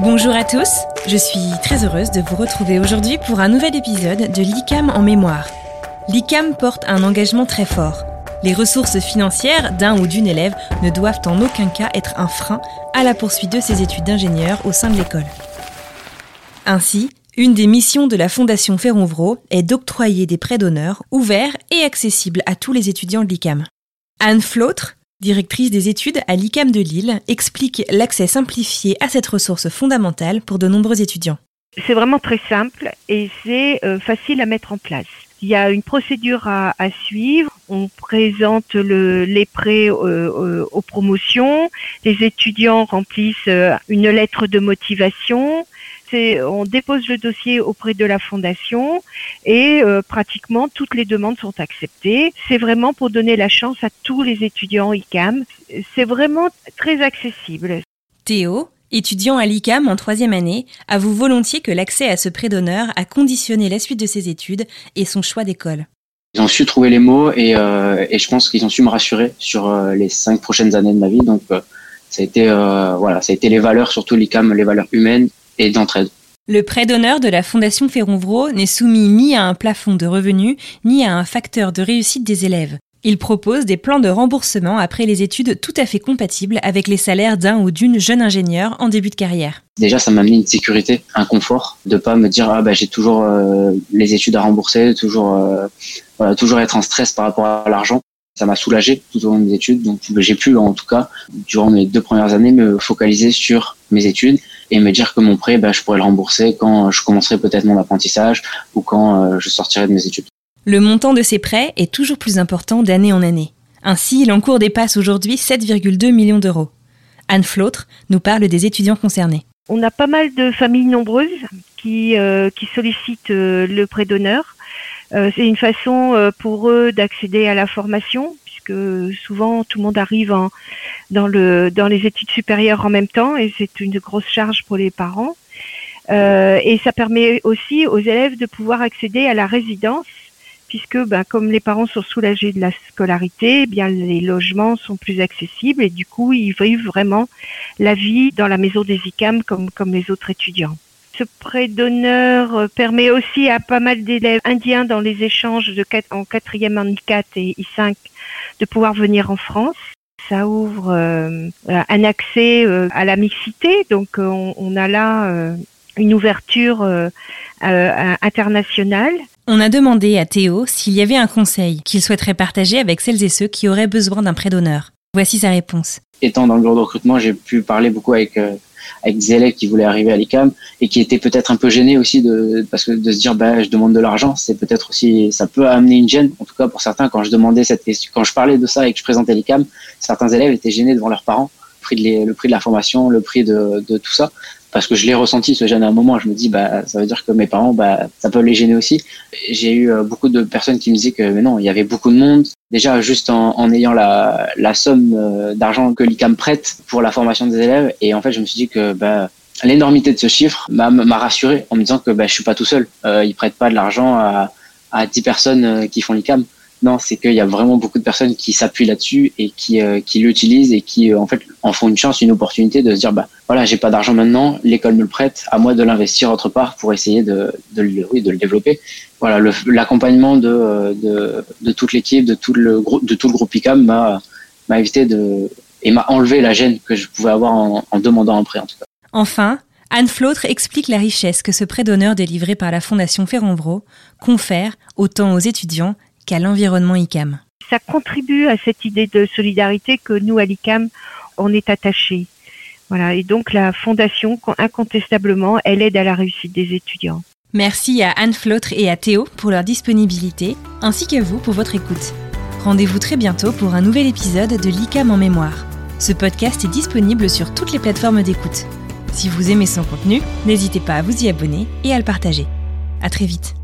Bonjour à tous, je suis très heureuse de vous retrouver aujourd'hui pour un nouvel épisode de l'ICAM en mémoire. L'ICAM porte un engagement très fort. Les ressources financières d'un ou d'une élève ne doivent en aucun cas être un frein à la poursuite de ses études d'ingénieur au sein de l'école. Ainsi, une des missions de la Fondation Ferronvro est d'octroyer des prêts d'honneur ouverts et accessibles à tous les étudiants de l'ICAM. Anne Flautre, directrice des études à l'ICAM de Lille, explique l'accès simplifié à cette ressource fondamentale pour de nombreux étudiants. C'est vraiment très simple et c'est euh, facile à mettre en place. Il y a une procédure à, suivre. On présente les prêts euh, euh, aux promotions. Les étudiants remplissent une lettre de motivation on dépose le dossier auprès de la fondation et euh, pratiquement toutes les demandes sont acceptées. C'est vraiment pour donner la chance à tous les étudiants ICAM. C'est vraiment très accessible. Théo, étudiant à l'ICAM en troisième année, avoue volontiers que l'accès à ce prêt d'honneur a conditionné la suite de ses études et son choix d'école. Ils ont su trouver les mots et, euh, je pense qu'ils ont su me rassurer sur euh, les cinq prochaines années de ma vie. Donc ça a été voilà, ça a été les valeurs, surtout l'ICAM, les valeurs humaines et d'entraide. Le prêt d'honneur de la Fondation Ferronvro n'est soumis ni à un plafond de revenus, ni à un facteur de réussite des élèves. Il propose des plans de remboursement après les études tout à fait compatibles avec les salaires d'un ou d'une jeune ingénieure en début de carrière. Déjà, ça m'a amené une sécurité, un confort, de pas me dire ah bah j'ai toujours euh, les études à rembourser, toujours euh, toujours être en stress par rapport à l'argent ça m'a soulagé tout au long de mes études. Donc j'ai pu, en tout cas, durant mes deux premières années, me focaliser sur mes études et me dire que mon prêt, bah, je pourrais le rembourser quand je commencerai peut-être mon apprentissage ou quand euh, je sortirai de mes études. Le montant de ces prêts est toujours plus important d'année en année. Ainsi, l'encours dépasse aujourd'hui 7,2 millions d'euros. Anne Flautre nous parle des étudiants concernés. On a pas mal de familles nombreuses qui, euh, qui sollicitent euh, le prêt d'honneur euh, c'est une façon euh, pour eux d'accéder à la formation, puisque souvent tout le monde arrive dans, le, dans les études supérieures en même temps, et c'est une grosse charge pour les parents. Euh, et ça permet aussi aux élèves de pouvoir accéder à la résidence, puisque ben, comme les parents sont soulagés de la scolarité, eh bien les logements sont plus accessibles et du coup ils vivent vraiment la vie dans la maison des ICAM comme les autres étudiants. Ce prêt d'honneur euh, permet aussi à pas mal d'élèves indiens dans les échanges de en quatrième année 4 et I5 de pouvoir venir en France. Ça ouvre euh, un accès euh, à la mixité, donc on, a là une ouverture internationale. On a demandé à Théo s'il y avait un conseil qu'il souhaiterait partager avec celles et ceux qui auraient besoin d'un prêt d'honneur. Voici sa réponse. Étant dans le bureau de recrutement, j'ai pu parler beaucoup avec avec des élèves qui voulaient arriver à l'ICAM et qui étaient peut-être un peu gênés aussi de parce que de se dire bah je demande de l'argent c'est peut-être aussi ça peut amener une gêne en tout cas pour certains quand je demandais cette question quand je parlais de ça et que je présentais l'ICAM certains élèves étaient gênés devant leurs parents le prix de, le prix la formation le prix de tout ça parce que je l'ai ressenti ce gêne à un moment. Je me dis, bah, ça veut dire que mes parents, bah, ça peut les gêner aussi. J'ai eu euh, beaucoup de personnes qui me disaient que, mais non, il y avait beaucoup de monde. Déjà, juste en, en ayant la, la somme euh, d'argent que l'ICAM prête pour la formation des élèves. Et en fait, je me suis dit que, bah, l'énormité de ce chiffre m'a rassuré en me disant que, bah, je suis pas tout seul. Euh, ils prêtent pas de l'argent à, à 10 personnes euh, qui font l'ICAM. Non, c'est qu'il y a vraiment beaucoup de personnes qui s'appuient là-dessus et qui, euh, qui l'utilisent et qui euh, en fait en font une chance, une opportunité de se dire bah voilà, j'ai pas d'argent maintenant, l'école me le prête, à moi de l'investir autre part pour essayer de, de, le, oui, de le développer. Voilà, l'accompagnement de, de, de, toute l'équipe, de tout le groupe, de tout le groupe ICAM m'a m'a évité de et m'a enlevé la gêne que je pouvais avoir en, en demandant un prêt en tout cas. Enfin, Anne Flautre explique la richesse que ce prêt d'honneur délivré par la Fondation Ferronvro confère autant aux étudiants qu'à l'environnement ICAM. Ça contribue à cette idée de solidarité que nous, à l'ICAM, on est attachés. Voilà, et donc la fondation, incontestablement, elle aide à la réussite des étudiants. Merci à Anne Flautre et à Théo pour leur disponibilité, ainsi qu'à vous pour votre écoute. Rendez-vous très bientôt pour un nouvel épisode de l'ICAM en mémoire. Ce podcast est disponible sur toutes les plateformes d'écoute. Si vous aimez son contenu, n'hésitez pas à vous y abonner et à le partager. À très vite.